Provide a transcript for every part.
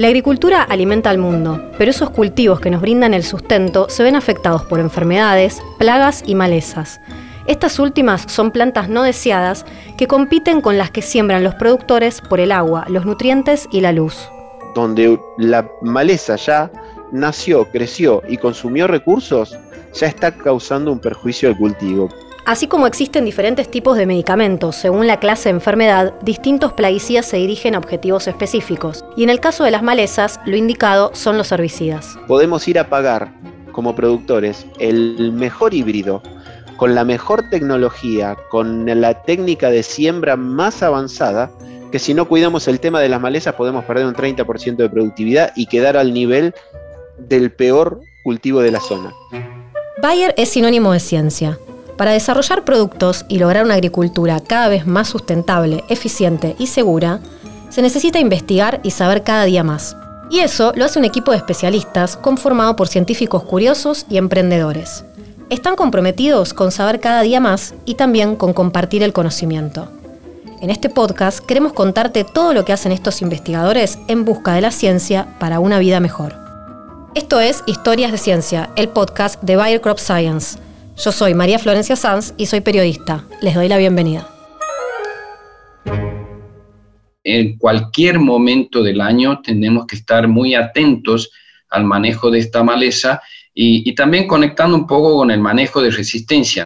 La agricultura alimenta al mundo, pero esos cultivos que nos brindan el sustento se ven afectados por enfermedades, plagas y malezas. Estas últimas son plantas no deseadas que compiten con las que siembran los productores por el agua, los nutrientes y la luz. Donde la maleza ya nació, creció y consumió recursos, ya está causando un perjuicio al cultivo. Así como existen diferentes tipos de medicamentos, según la clase de enfermedad, distintos plaguicidas se dirigen a objetivos específicos. Y en el caso de las malezas, lo indicado son los herbicidas. Podemos ir a pagar, como productores, el mejor híbrido, con la mejor tecnología, con la técnica de siembra más avanzada, que si no cuidamos el tema de las malezas podemos perder un 30% de productividad y quedar al nivel del peor cultivo de la zona. Bayer es sinónimo de ciencia. Para desarrollar productos y lograr una agricultura cada vez más sustentable, eficiente y segura, se necesita investigar y saber cada día más. Y eso lo hace un equipo de especialistas conformado por científicos curiosos y emprendedores. Están comprometidos con saber cada día más y también con compartir el conocimiento. En este podcast queremos contarte todo lo que hacen estos investigadores en busca de la ciencia para una vida mejor. Esto es Historias de Ciencia, el podcast de Bayer Science. Yo soy María Florencia Sanz y soy periodista. Les doy la bienvenida. En cualquier momento del año tenemos que estar muy atentos al manejo de esta maleza y, y también conectando un poco con el manejo de resistencia.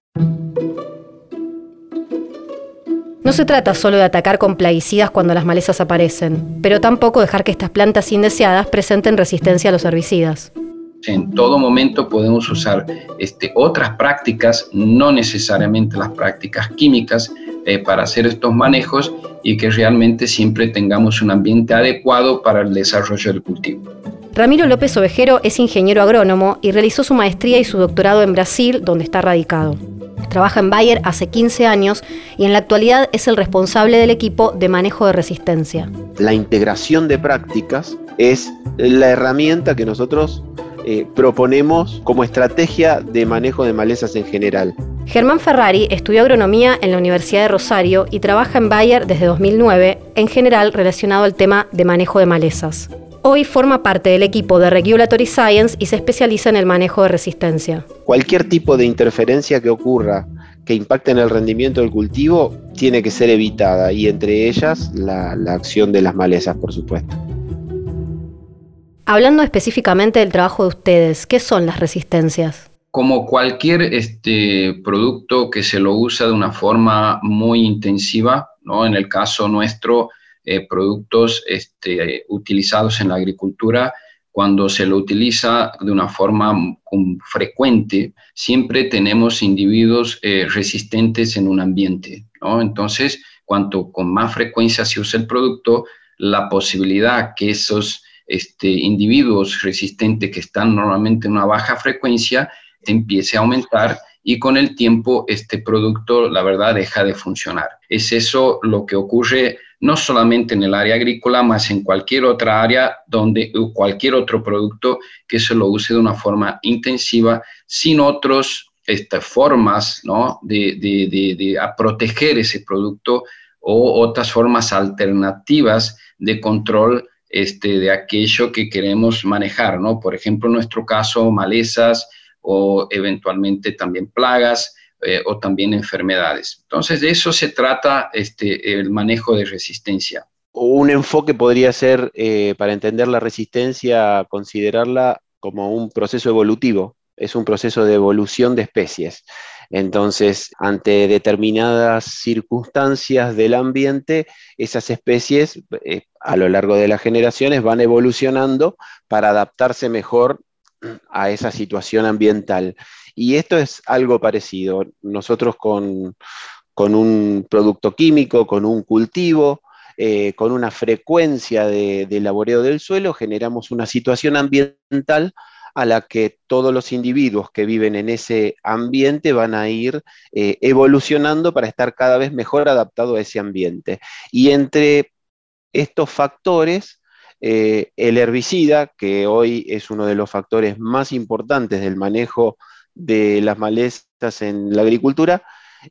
No se trata solo de atacar con plaguicidas cuando las malezas aparecen, pero tampoco dejar que estas plantas indeseadas presenten resistencia a los herbicidas. En todo momento podemos usar este, otras prácticas, no necesariamente las prácticas químicas, eh, para hacer estos manejos y que realmente siempre tengamos un ambiente adecuado para el desarrollo del cultivo. Ramiro López Ovejero es ingeniero agrónomo y realizó su maestría y su doctorado en Brasil, donde está radicado. Trabaja en Bayer hace 15 años y en la actualidad es el responsable del equipo de manejo de resistencia. La integración de prácticas es la herramienta que nosotros eh, proponemos como estrategia de manejo de malezas en general. Germán Ferrari estudió agronomía en la Universidad de Rosario y trabaja en Bayer desde 2009, en general relacionado al tema de manejo de malezas. Hoy forma parte del equipo de Regulatory Science y se especializa en el manejo de resistencia. Cualquier tipo de interferencia que ocurra que impacte en el rendimiento del cultivo tiene que ser evitada y entre ellas la, acción de las malezas, por supuesto. Hablando específicamente del trabajo de ustedes, ¿qué son las resistencias? Como cualquier este, producto que se lo usa de una forma muy intensiva, ¿no? en el caso nuestro, eh, productos este, utilizados en la agricultura, cuando se lo utiliza de una forma frecuente, siempre tenemos individuos eh, resistentes en un ambiente. Entonces, cuanto con más frecuencia se usa el producto, la posibilidad que esos este, individuos resistentes que están normalmente en una baja frecuencia empiece a aumentar y con el tiempo este producto, la verdad, deja de funcionar. Es eso lo que ocurre no solamente en el área agrícola, más en cualquier otra área donde cualquier otro producto que se lo use de una forma intensiva, sin otras este, formas ¿no? de, de, de, proteger ese producto o otras formas alternativas de control este, de aquello que queremos manejar, ¿no? Por ejemplo, en nuestro caso, malezas o eventualmente también plagas, eh, o también enfermedades. Entonces, de eso se trata este, el manejo de resistencia. Un enfoque podría ser, eh, para entender la resistencia, considerarla como un proceso evolutivo, es un proceso de evolución de especies. Entonces, ante determinadas circunstancias del ambiente, esas especies eh, a lo largo de las generaciones van evolucionando para adaptarse mejor a esa situación ambiental. Y esto es algo parecido. Nosotros con, un producto químico, con un cultivo, eh, con una frecuencia de, de laboreo del suelo, generamos una situación ambiental a la que todos los individuos que viven en ese ambiente van a ir eh, evolucionando para estar cada vez mejor adaptados a ese ambiente. Y entre estos factores, eh, el herbicida, que hoy es uno de los factores más importantes del manejo de las malezas en la agricultura,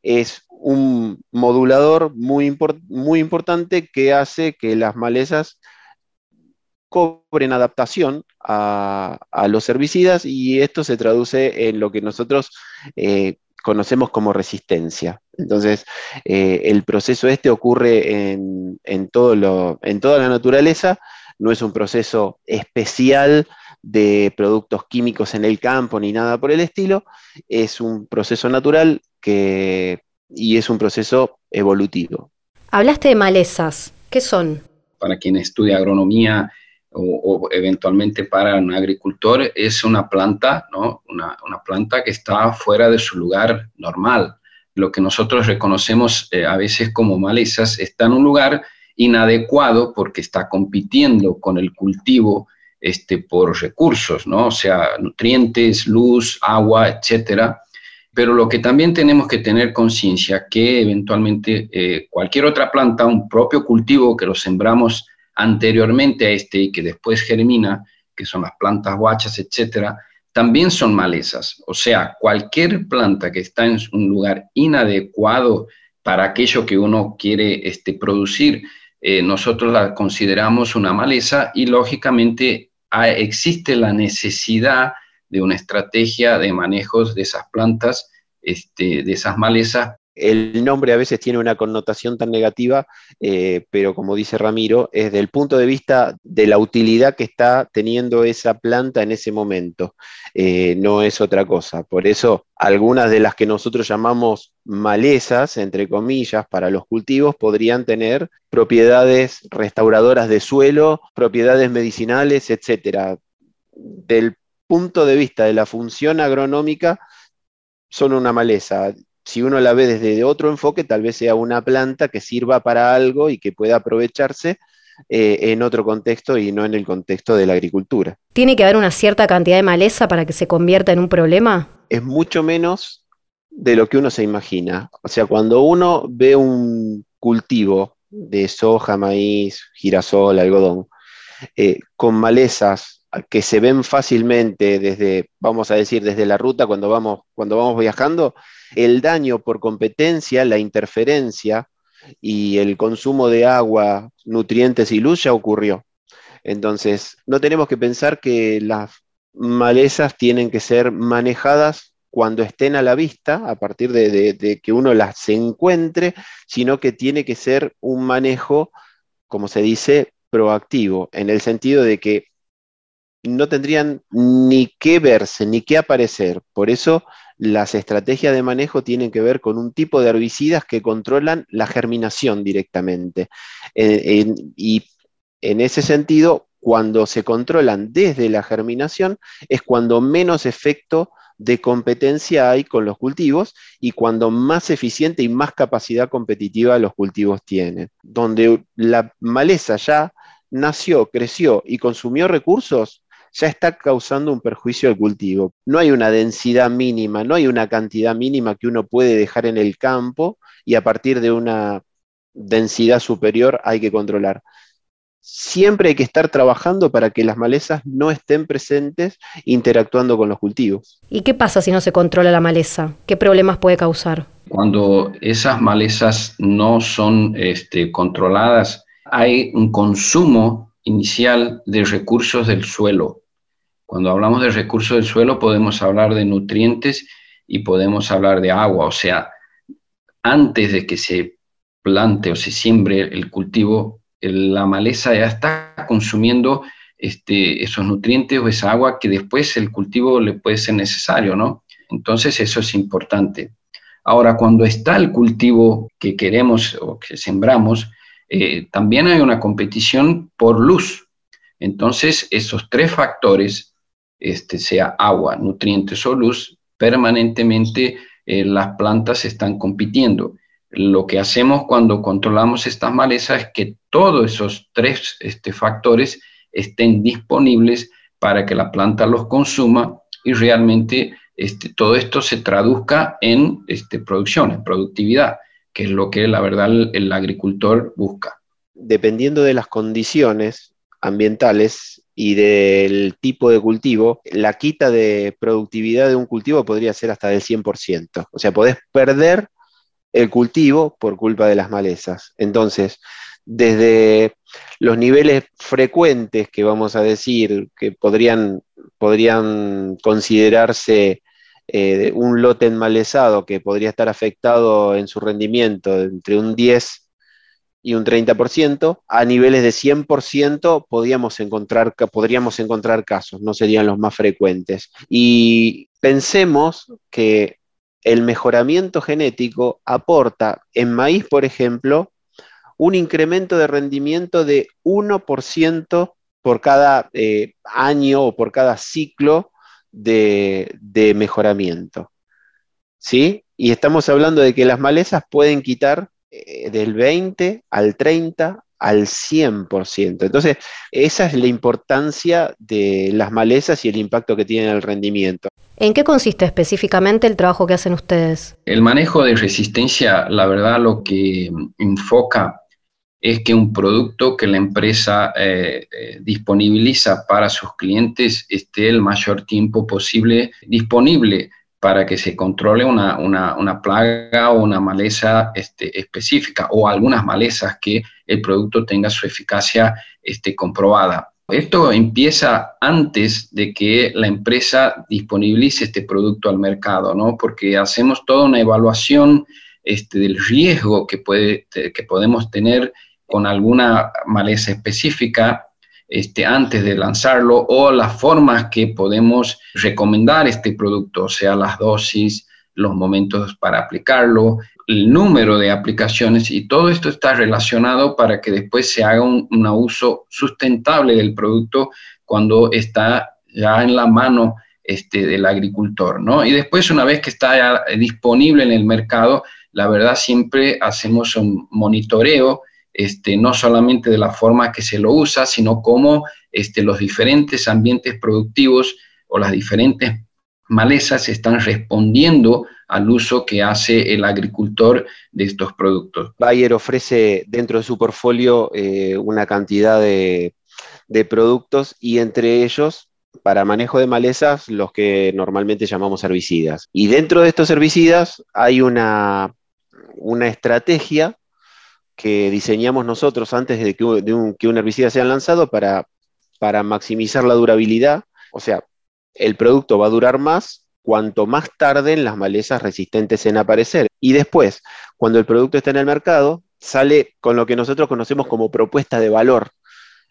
es un modulador muy, muy importante que hace que las malezas cobren adaptación a, los herbicidas y esto se traduce en lo que nosotros eh, conocemos como resistencia. Entonces, eh, el proceso este ocurre en, todo en toda la naturaleza, no es un proceso especial de productos químicos en el campo ni nada por el estilo, es un proceso natural que, y es un proceso evolutivo. Hablaste de malezas, ¿qué son? Para quien estudia agronomía o, eventualmente para un agricultor, es una planta, ¿no? Una, planta que está fuera de su lugar normal. Lo que nosotros reconocemos eh, a veces como malezas está en un lugar inadecuado porque está compitiendo con el cultivo este, por recursos, ¿no? O sea, nutrientes, luz, agua, etcétera. Pero lo que también tenemos que tener conciencia que eventualmente eh, cualquier otra planta, un propio cultivo que lo sembramos anteriormente a este y que después germina, que son las plantas guachas, etcétera, también son malezas. O sea, cualquier planta que está en un lugar inadecuado para aquello que uno quiere este, producir, eh, nosotros la consideramos una maleza y lógicamente existe la necesidad de una estrategia de manejos de esas plantas, este, de esas malezas, el nombre a veces tiene una connotación tan negativa, eh, pero como dice Ramiro, es del punto de vista de la utilidad que está teniendo esa planta en ese momento, eh, no es otra cosa. Por eso, algunas de las que nosotros llamamos malezas, entre comillas, para los cultivos, podrían tener propiedades restauradoras de suelo, propiedades medicinales, etc. Del punto de vista de la función agronómica, son una maleza si uno la ve desde otro enfoque, tal vez sea una planta que sirva para algo y que pueda aprovecharse eh, en otro contexto y no en el contexto de la agricultura. ¿Tiene que haber una cierta cantidad de maleza para que se convierta en un problema? Es mucho menos de lo que uno se imagina. O sea, cuando uno ve un cultivo de soja, maíz, girasol, algodón, eh, con malezas que se ven fácilmente desde, vamos a decir, desde la ruta cuando vamos, cuando vamos viajando, el daño por competencia, la interferencia y el consumo de agua, nutrientes y luz ya ocurrió. Entonces, no tenemos que pensar que las malezas tienen que ser manejadas cuando estén a la vista, a partir de, que uno las encuentre, sino que tiene que ser un manejo, como se dice, proactivo, en el sentido de que no tendrían ni que verse, ni que aparecer. Por eso las estrategias de manejo tienen que ver con un tipo de herbicidas que controlan la germinación directamente. Y en ese sentido, cuando se controlan desde la germinación, es cuando menos efecto de competencia hay con los cultivos y cuando más eficiente y más capacidad competitiva los cultivos tienen. Donde la maleza ya nació, creció y consumió recursos, ya está causando un perjuicio al cultivo. No hay una densidad mínima, no hay una cantidad mínima que uno puede dejar en el campo y a partir de una densidad superior hay que controlar. Siempre hay que estar trabajando para que las malezas no estén presentes interactuando con los cultivos. ¿Y qué pasa si no se controla la maleza? ¿Qué problemas puede causar? Cuando esas malezas no son este, controladas, hay un consumo inicial de recursos del suelo. Cuando hablamos de recursos del suelo podemos hablar de nutrientes y podemos hablar de agua, o sea, antes de que se plante o se siembre el cultivo, la maleza ya está consumiendo este, esos nutrientes o esa agua que después el cultivo le puede ser necesario, ¿no? Entonces eso es importante. Ahora, cuando está el cultivo que queremos o que sembramos, eh, también hay una competición por luz. Entonces, esos tres factores este, sea agua, nutrientes o luz, permanentemente eh, las plantas están compitiendo. Lo que hacemos cuando controlamos estas malezas es que todos esos tres este, factores estén disponibles para que la planta los consuma y realmente este, todo esto se traduzca en este, producción, en productividad, que es lo que la verdad el agricultor busca. Dependiendo de las condiciones ambientales, y del tipo de cultivo, la quita de productividad de un cultivo podría ser hasta del 100%. O sea, podés perder el cultivo por culpa de las malezas. Entonces, desde los niveles frecuentes que vamos a decir que podrían, podrían considerarse eh, un lote enmalezado que podría estar afectado en su rendimiento entre un 10 y un 30%, a niveles de 100% podríamos encontrar, podríamos encontrar casos, no serían los más frecuentes. Y pensemos que el mejoramiento genético aporta en maíz, por ejemplo, un incremento de rendimiento de 1% por cada eh, año o por cada ciclo de, mejoramiento. ¿Sí? Y estamos hablando de que las malezas pueden quitar eh, del 20 al 30 al 100%. Entonces, esa es la importancia de las malezas y el impacto que tienen en el rendimiento. ¿En qué consiste específicamente el trabajo que hacen ustedes? El manejo de resistencia, la verdad, lo que enfoca es que un producto que la empresa eh, eh, disponibiliza para sus clientes esté el mayor tiempo posible disponible para que se controle una, plaga o una maleza este, específica o algunas malezas que el producto tenga su eficacia este, comprobada. Esto empieza antes de que la empresa disponibilice este producto al mercado, ¿no? Porque hacemos toda una evaluación este, del riesgo que, puede, que podemos tener con alguna maleza específica este, antes de lanzarlo o las formas que podemos recomendar este producto, o sea, las dosis, los momentos para aplicarlo, el número de aplicaciones y todo esto está relacionado para que después se haga un, uso sustentable del producto cuando está ya en la mano este, del agricultor, ¿no? Y después, una vez que está ya disponible en el mercado, la verdad siempre hacemos un monitoreo este, no solamente de la forma que se lo usa, sino cómo este, los diferentes ambientes productivos o las diferentes malezas están respondiendo al uso que hace el agricultor de estos productos. Bayer ofrece dentro de su portfolio eh, una cantidad de, productos y entre ellos para manejo de malezas los que normalmente llamamos herbicidas. Y dentro de estos herbicidas hay una, una estrategia que diseñamos nosotros antes de que, un, herbicida sea lanzado para, para maximizar la durabilidad. O sea, el producto va a durar más cuanto más tarden las malezas resistentes en aparecer. Y después, cuando el producto está en el mercado, sale con lo que nosotros conocemos como propuesta de valor.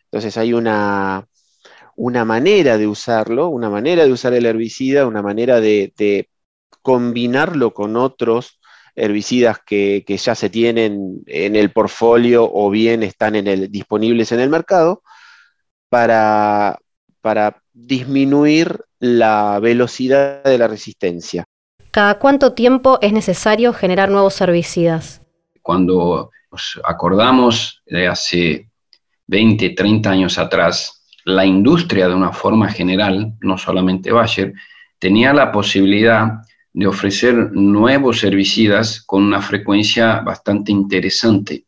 Entonces hay una, una manera de usarlo, una manera de usar el herbicida, una manera de, de combinarlo con otros herbicidas que, ya se tienen en el portfolio o bien están en el, disponibles en el mercado para, para disminuir la velocidad de la resistencia. ¿Cada cuánto tiempo es necesario generar nuevos herbicidas? Cuando nos acordamos de hace 20, 30 años atrás, la industria de una forma general, no solamente Bayer, tenía la posibilidad de ofrecer nuevos herbicidas con una frecuencia bastante interesante.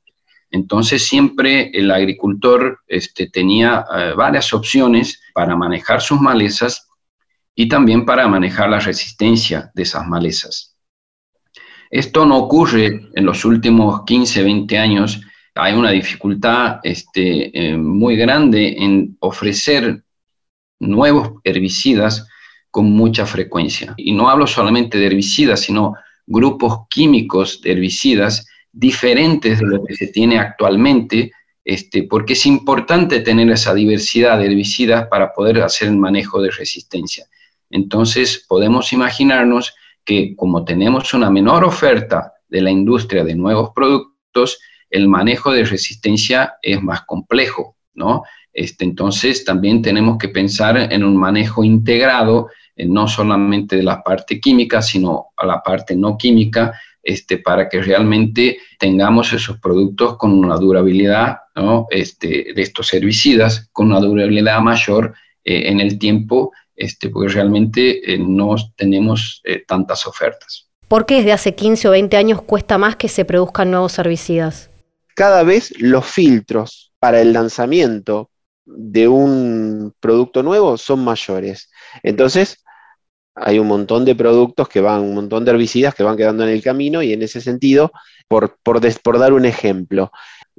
Entonces siempre el agricultor este, tenía eh, varias opciones para manejar sus malezas y también para manejar la resistencia de esas malezas. Esto no ocurre en los últimos 15, 20 años. Hay una dificultad este, eh, muy grande en ofrecer nuevos herbicidas con mucha frecuencia. Y no hablo solamente de herbicidas, sino grupos químicos de herbicidas diferentes de lo que se tiene actualmente, este, porque es importante tener esa diversidad de herbicidas para poder hacer el manejo de resistencia. Entonces, podemos imaginarnos que como tenemos una menor oferta de la industria de nuevos productos, el manejo de resistencia es más complejo, ¿no? Este, entonces, también tenemos que pensar en un manejo integrado eh, no solamente de la parte química, sino a la parte no química, este, para que realmente tengamos esos productos con una durabilidad este, de estos herbicidas, con una durabilidad mayor eh, en el tiempo, este, porque realmente eh, no tenemos tantas ofertas. ¿Por qué desde hace 15 o 20 años cuesta más que se produzcan nuevos herbicidas? Cada vez los filtros para el lanzamiento de un producto nuevo son mayores. Entonces, hay un montón de productos que van, un montón de herbicidas que van quedando en el camino y en ese sentido, por, por, dar un ejemplo,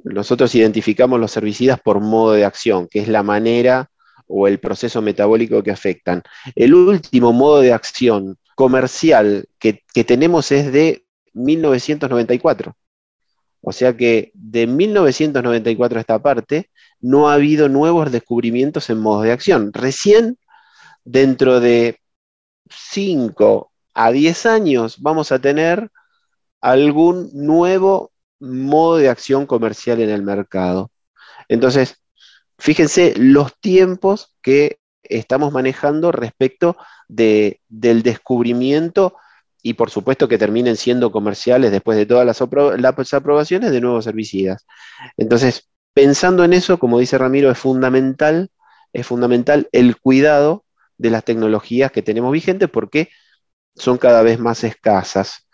nosotros identificamos los herbicidas por modo de acción, que es la manera o el proceso metabólico que afectan. El último modo de acción comercial que, tenemos es de 1994. O sea que de 1994 a esta parte no ha habido nuevos descubrimientos en modos de acción. Recién dentro de 5 a 10 años vamos a tener algún nuevo modo de acción comercial en el mercado. Entonces, fíjense los tiempos que estamos manejando respecto del descubrimiento y por supuesto que terminen siendo comerciales después de todas las, aprobaciones de nuevos herbicidas. Entonces, pensando en eso, como dice Ramiro, es fundamental, es fundamental el cuidado de las tecnologías que tenemos vigentes porque son cada vez más escasas.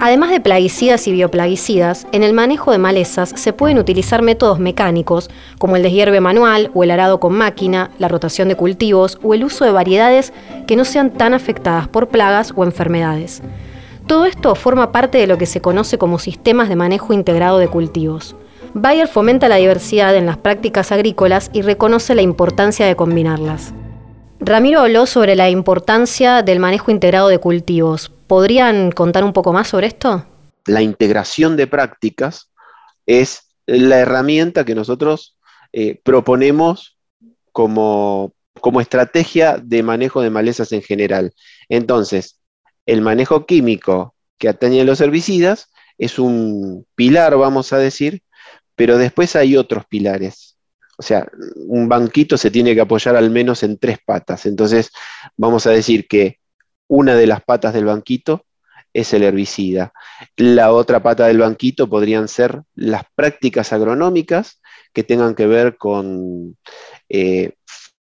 Además de plaguicidas y bioplaguicidas, en el manejo de malezas se pueden utilizar métodos mecánicos como el deshierve manual o el arado con máquina, la rotación de cultivos o el uso de variedades que no sean tan afectadas por plagas o enfermedades. Todo esto forma parte de lo que se conoce como sistemas de manejo integrado de cultivos. Bayer fomenta la diversidad en las prácticas agrícolas y reconoce la importancia de combinarlas. Ramiro habló sobre la importancia del manejo integrado de cultivos. ¿Podrían contar un poco más sobre esto? La integración de prácticas es la herramienta que nosotros eh, proponemos como, como estrategia de manejo de malezas en general. Entonces, el manejo químico que atañe a los herbicidas es un pilar, vamos a decir, pero después hay otros pilares o sea, un banquito se tiene que apoyar al menos en tres patas. Entonces, vamos a decir que una de las patas del banquito es el herbicida. La otra pata del banquito podrían ser las prácticas agronómicas que tengan que ver con eh,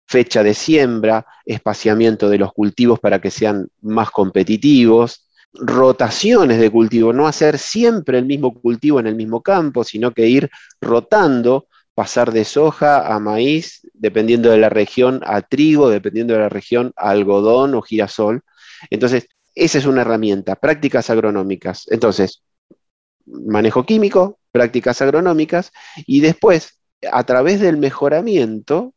fecha de siembra, espaciamiento de los cultivos para que sean más competitivos, rotaciones de cultivo, no hacer siempre el mismo cultivo en el mismo campo, sino que ir rotando pasar de soja a maíz, dependiendo de la región, a trigo, dependiendo de la región, a algodón o girasol. Entonces, esa es una herramienta, prácticas agronómicas. Entonces, manejo químico, prácticas agronómicas, y después, a través del mejoramiento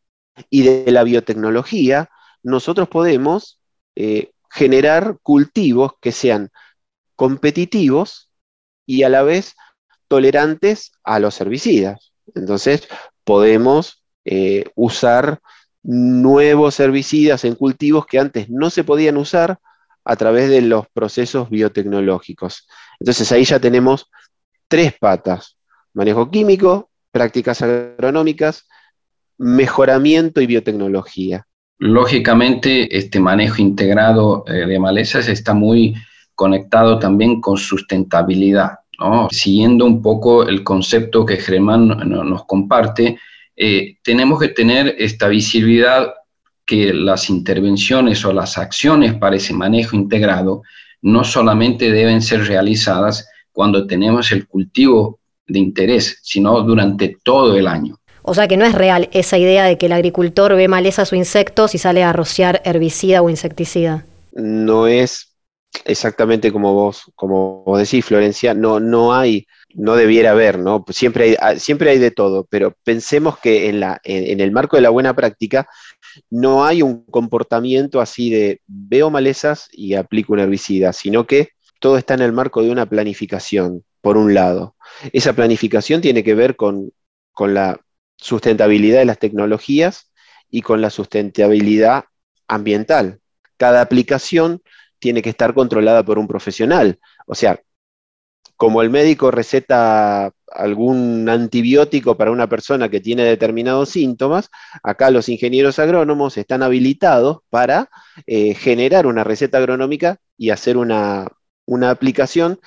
y de la biotecnología, nosotros podemos eh, generar cultivos que sean competitivos y a la vez tolerantes a los herbicidas. Entonces, podemos eh, usar nuevos herbicidas en cultivos que antes no se podían usar a través de los procesos biotecnológicos. Entonces, ahí ya tenemos tres patas, manejo químico, prácticas agronómicas, mejoramiento y biotecnología. Lógicamente, este manejo integrado eh, de malezas está muy conectado también con sustentabilidad. Siguiendo un poco el concepto que Germán nos comparte, eh, tenemos que tener esta visibilidad que las intervenciones o las acciones para ese manejo integrado no solamente deben ser realizadas cuando tenemos el cultivo de interés, sino durante todo el año. O sea que no es real esa idea de que el agricultor ve malezas o insectos y sale a rociar herbicida o insecticida. No es exactamente como vos, como vos decís, Florencia, no, no hay, no debiera haber, ¿no? Siempre hay, ah, siempre hay de todo, pero pensemos que en, la, en, el marco de la buena práctica no hay un comportamiento así de veo malezas y aplico un herbicida, sino que todo está en el marco de una planificación, por un lado. Esa planificación tiene que ver con, con la sustentabilidad de las tecnologías y con la sustentabilidad ambiental. Cada aplicación tiene que estar controlada por un profesional. O sea, como el médico receta algún antibiótico para una persona que tiene determinados síntomas, acá los ingenieros agrónomos están habilitados para eh, generar una receta agronómica y hacer una, una aplicación.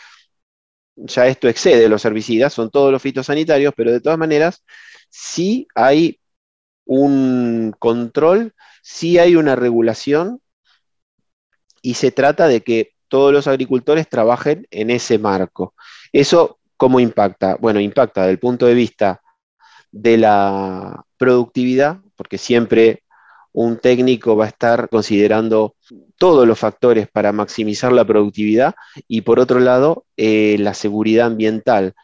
Ya esto excede los herbicidas, son todos los fitosanitarios, pero de todas maneras, sí hay un control, sí hay una regulación y se trata de que todos los agricultores trabajen en ese marco. ¿Eso cómo impacta? Bueno, impacta desde el punto de vista de la productividad, porque siempre un técnico va a estar considerando todos los factores para maximizar la productividad y por otro lado, eh, la seguridad ambiental.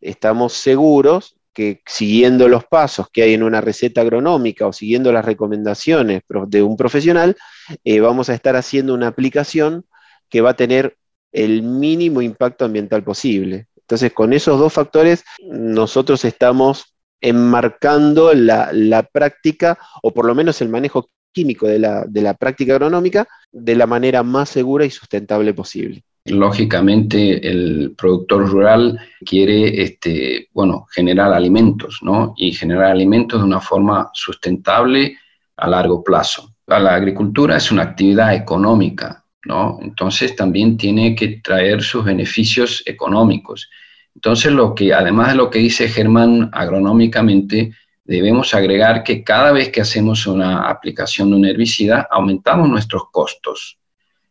estamos seguros que siguiendo los pasos que hay en una receta agronómica o siguiendo las recomendaciones de un profesional, eh, vamos a estar haciendo una aplicación que va a tener el mínimo impacto ambiental posible. Entonces, con esos dos factores, nosotros estamos enmarcando la, práctica, o por lo menos el manejo químico de la, de la práctica agronómica, de la manera más segura y sustentable posible. Lógicamente, el productor rural quiere este, bueno, generar alimentos, ¿no? Y generar alimentos de una forma sustentable a largo plazo. La agricultura es una actividad económica, ¿no? Entonces también tiene que traer sus beneficios económicos. Entonces, lo que, además de lo que dice Germán agronómicamente, debemos agregar que cada vez que hacemos una aplicación de un herbicida, aumentamos nuestros costos.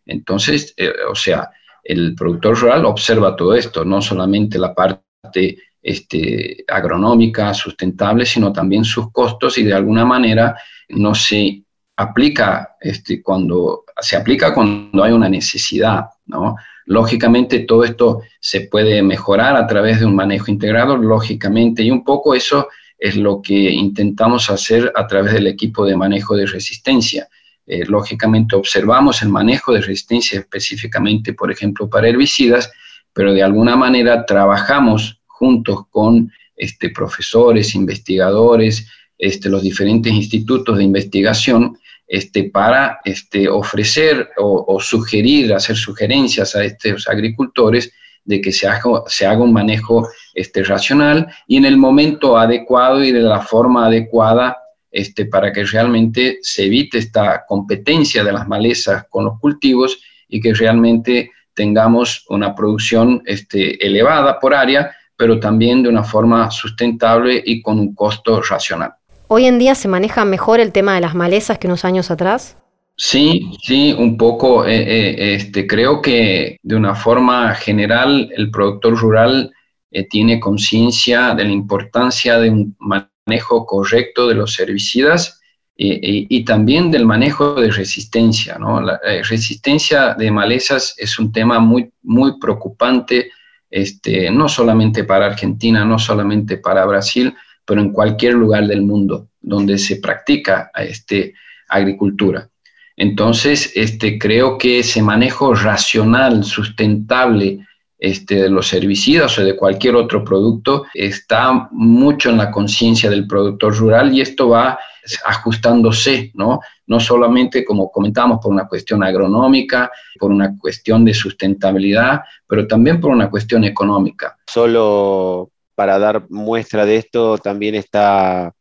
Entonces, eh, o sea, el productor rural observa todo esto, no solamente la parte este, agronómica, sustentable, sino también sus costos y de alguna manera no se aplica este, cuando se aplica cuando hay una necesidad, ¿no? Lógicamente todo esto se puede mejorar a través de un manejo integrado, lógicamente, y un poco eso es lo que intentamos hacer a través del equipo de manejo de resistencia. Eh, lógicamente observamos el manejo de resistencia específicamente, por ejemplo, para herbicidas, pero de alguna manera trabajamos juntos con este, profesores, investigadores, este, los diferentes institutos de investigación este, para este, ofrecer o, sugerir, hacer sugerencias a estos agricultores de que se haga, se haga un manejo este, racional y en el momento adecuado y de la forma adecuada este, para que realmente se evite esta competencia de las malezas con los cultivos y que realmente tengamos una producción este, elevada por área, pero también de una forma sustentable y con un costo racional. ¿Hoy en día se maneja mejor el tema de las malezas que unos años atrás? Sí, sí, un poco. Eh, eh, este, creo que de una forma general el productor rural eh, tiene conciencia de la importancia de un manejo correcto de los herbicidas y también del manejo de resistencia. ¿no? La resistencia de malezas es un tema muy, muy preocupante, este, no solamente para Argentina, no solamente para Brasil, pero en cualquier lugar del mundo donde se practica este, agricultura. Entonces, este, creo que ese manejo racional, sustentable este, de los herbicidas o de cualquier otro producto está mucho en la conciencia del productor rural y esto va ajustándose, ¿no? No solamente, como comentamos, por una cuestión agronómica, por una cuestión de sustentabilidad, pero también por una cuestión económica. Solo para dar muestra de esto también está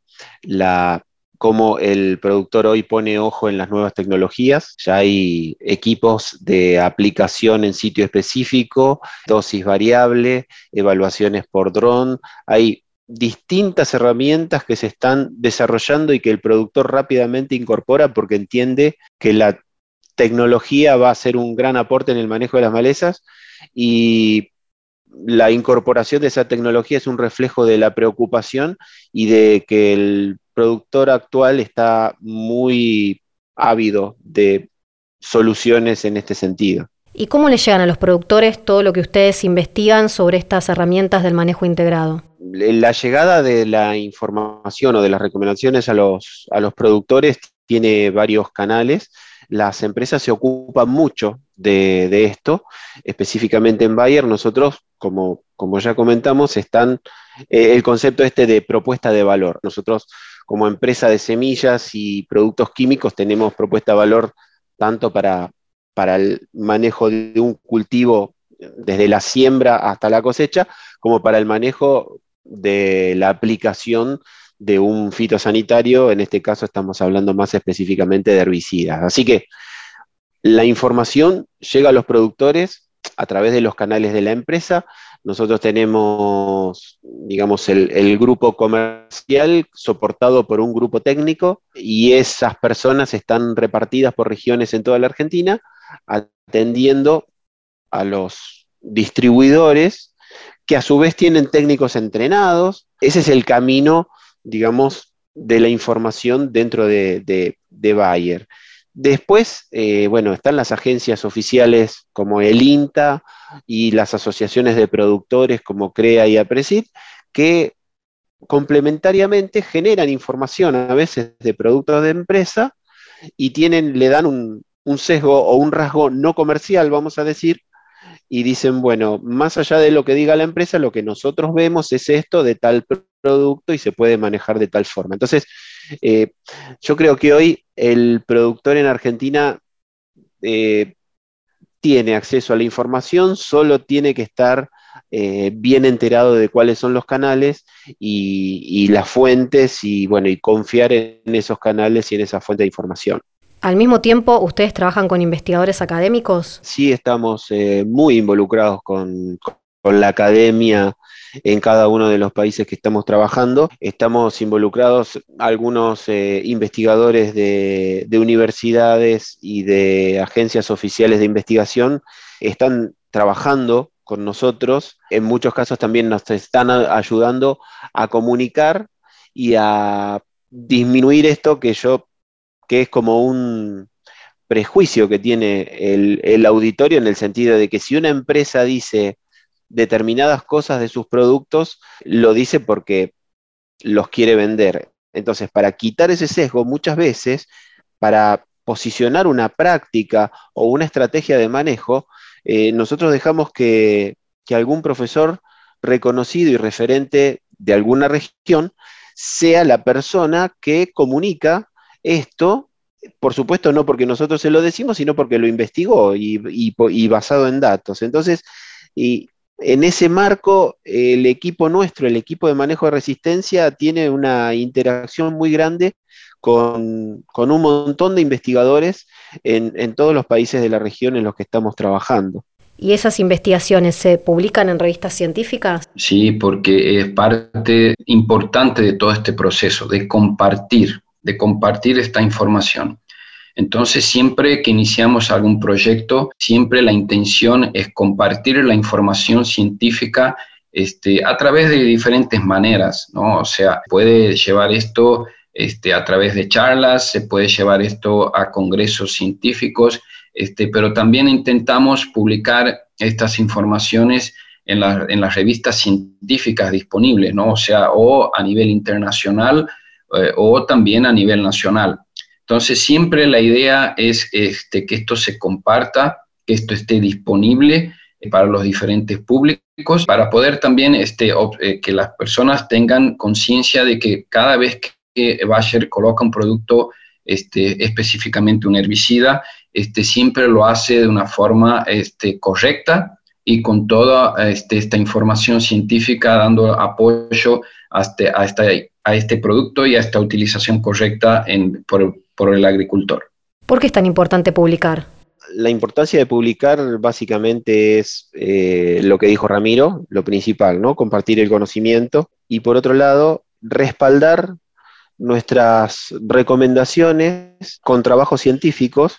la cómo el productor hoy pone ojo en las nuevas tecnologías. Ya hay equipos de aplicación en sitio específico, dosis variable, evaluaciones por dron. Hay distintas herramientas que se están desarrollando y que el productor rápidamente incorpora porque entiende que la tecnología va a ser un gran aporte en el manejo de las malezas y la incorporación de esa tecnología es un reflejo de la preocupación y de que el productor actual está muy ávido de soluciones en este sentido. ¿Y cómo le llegan a los productores todo lo que ustedes investigan sobre estas herramientas del manejo integrado? La llegada de la información o de las recomendaciones a los, a los productores tiene varios canales. Las empresas se ocupan mucho de, esto, específicamente en Bayer. Nosotros, como, como ya comentamos, están eh, el concepto este de propuesta de valor. Nosotros, como empresa de semillas y productos químicos, tenemos propuesta de valor tanto para, para el manejo de un cultivo desde la siembra hasta la cosecha, como para el manejo de la aplicación de un fitosanitario, en este caso estamos hablando más específicamente de herbicidas. Así que la información llega a los productores a través de los canales de la empresa. Nosotros tenemos, digamos, el, grupo comercial soportado por un grupo técnico y esas personas están repartidas por regiones en toda la Argentina, atendiendo a los distribuidores que a su vez tienen técnicos entrenados. Ese es el camino, digamos, de la información dentro de, de Bayer. Después, eh, bueno, están las agencias oficiales como el INTA y las asociaciones de productores como CREA y APRESID, que complementariamente generan información a veces de productos de empresa y tienen, le dan un, un sesgo o un rasgo no comercial, vamos a decir, y dicen, bueno, más allá de lo que diga la empresa, lo que nosotros vemos es esto de tal producto y se puede manejar de tal forma. Entonces, eh, yo creo que hoy el productor en Argentina eh, tiene acceso a la información, solo tiene que estar eh, bien enterado de cuáles son los canales y, las fuentes y bueno, y confiar en esos canales y en esa fuente de información. Al mismo tiempo, ¿ustedes trabajan con investigadores académicos? Sí, estamos muy involucrados con, con la academia en cada uno de los países que estamos trabajando. Estamos involucrados algunos eh, investigadores de, universidades y de agencias oficiales de investigación. Están trabajando con nosotros. En muchos casos también nos están ayudando a comunicar y a disminuir esto que yo, que es como un prejuicio que tiene el, el auditorio en el sentido de que si una empresa dice determinadas cosas de sus productos, lo dice porque los quiere vender. Entonces, para quitar ese sesgo, muchas veces, para posicionar una práctica o una estrategia de manejo, eh, nosotros dejamos que, algún profesor reconocido y referente de alguna región sea la persona que comunica esto, por supuesto no porque nosotros se lo decimos, sino porque lo investigó y, y basado en datos. Entonces, y en ese marco, el equipo nuestro, el equipo de manejo de resistencia, tiene una interacción muy grande con, un montón de investigadores en, todos los países de la región en los que estamos trabajando. ¿Y esas investigaciones se publican en revistas científicas? Sí, porque es parte importante de todo este proceso, de compartir, de compartir esta información. Entonces, siempre que iniciamos algún proyecto, siempre la intención es compartir la información científica este, a través de diferentes maneras, ¿no? O sea, puede llevar esto este, a través de charlas, se puede llevar esto a congresos científicos, este, pero también intentamos publicar estas informaciones en, las revistas científicas disponibles, ¿no? O sea, o a nivel internacional eh, o también a nivel nacional. Entonces, siempre la idea es este, que esto se comparta, que esto esté disponible para los diferentes públicos, para poder también este, eh, que las personas tengan conciencia de que cada vez que Bayer coloca un producto, este, específicamente un herbicida, este, siempre lo hace de una forma este, correcta y con toda este, esta información científica dando apoyo hasta, a, a este producto y a esta utilización correcta en, por, por el agricultor. ¿Por qué es tan importante publicar? La importancia de publicar básicamente es eh, lo que dijo Ramiro, lo principal, ¿no? Compartir el conocimiento y por otro lado, respaldar nuestras recomendaciones con trabajos científicos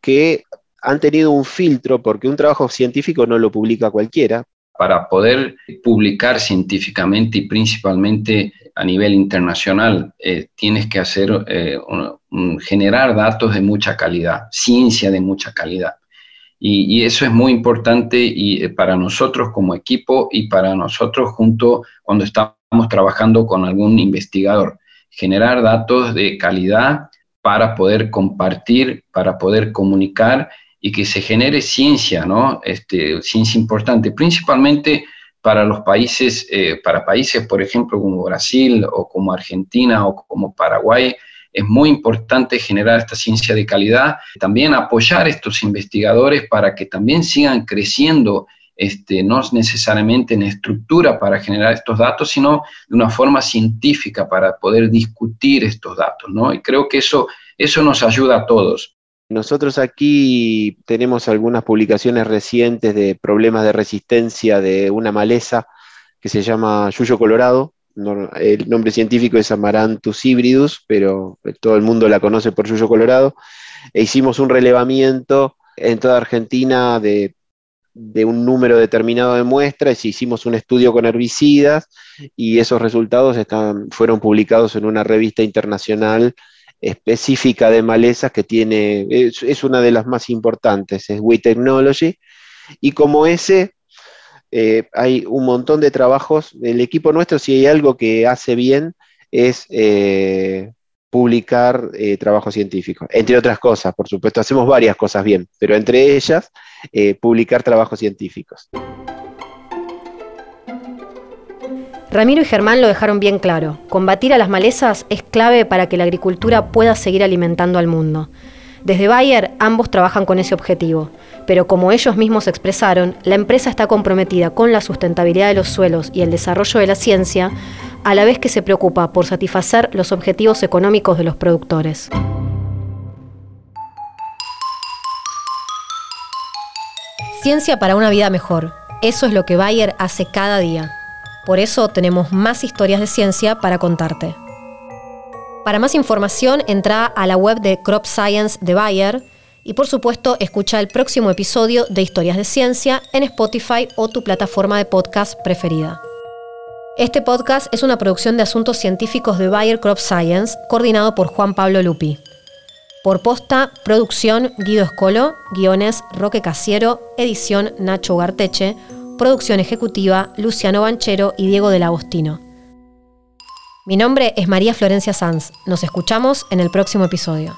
que han tenido un filtro, porque un trabajo científico no lo publica cualquiera. Para poder publicar científicamente y principalmente a nivel internacional, eh, tienes que hacer eh, generar datos de mucha calidad, ciencia de mucha calidad. Y, eso es muy importante y, eh, para nosotros como equipo y para nosotros junto cuando estamos trabajando con algún investigador. Generar datos de calidad para poder compartir, para poder comunicar y que se genere ciencia, ¿no? Este, ciencia importante, principalmente para los países, eh, para países, por ejemplo, como Brasil o como Argentina o como Paraguay, es muy importante generar esta ciencia de calidad, también apoyar a estos investigadores para que también sigan creciendo, este, no necesariamente en estructura para generar estos datos, sino de una forma científica para poder discutir estos datos, ¿no? Y creo que eso, eso nos ayuda a todos. Nosotros aquí tenemos algunas publicaciones recientes de problemas de resistencia de una maleza que se llama Yuyo Colorado. el nombre científico es Amaranthus hybridus, pero todo el mundo la conoce por Yuyo Colorado. E hicimos un relevamiento en toda Argentina de, un número determinado de muestras, hicimos un estudio con herbicidas y esos resultados fueron publicados en una revista internacional específica de malezas que tiene, es, una de las más importantes, es We Technology, y como ese eh, hay un montón de trabajos, el equipo nuestro si hay algo que hace bien es eh, publicar eh, trabajos científicos, entre otras cosas, por supuesto, hacemos varias cosas bien, pero entre ellas publicar trabajos científicos. Ramiro y Germán lo dejaron bien claro. Combatir a las malezas es clave para que la agricultura pueda seguir alimentando al mundo. Desde Bayer ambos trabajan con ese objetivo, pero como ellos mismos expresaron, la empresa está comprometida con la sustentabilidad de los suelos y el desarrollo de la ciencia, a la vez que se preocupa por satisfacer los objetivos económicos de los productores. Ciencia para una vida mejor. Eso es lo que Bayer hace cada día. Por eso tenemos más historias de ciencia para contarte. Para más información, entra a la web de Crop Science de Bayer y por supuesto escucha el próximo episodio de Historias de Ciencia en Spotify o tu plataforma de podcast preferida. Este podcast es una producción de asuntos científicos de Bayer Crop Science, coordinado por Juan Pablo Lupi. Por posta, producción Guido Escolo, guiones Roque Casiero, edición Nacho Garteche, Producción ejecutiva, Luciano Banchero y Diego del Agostino. Mi nombre es María Florencia Sanz. Nos escuchamos en el próximo episodio.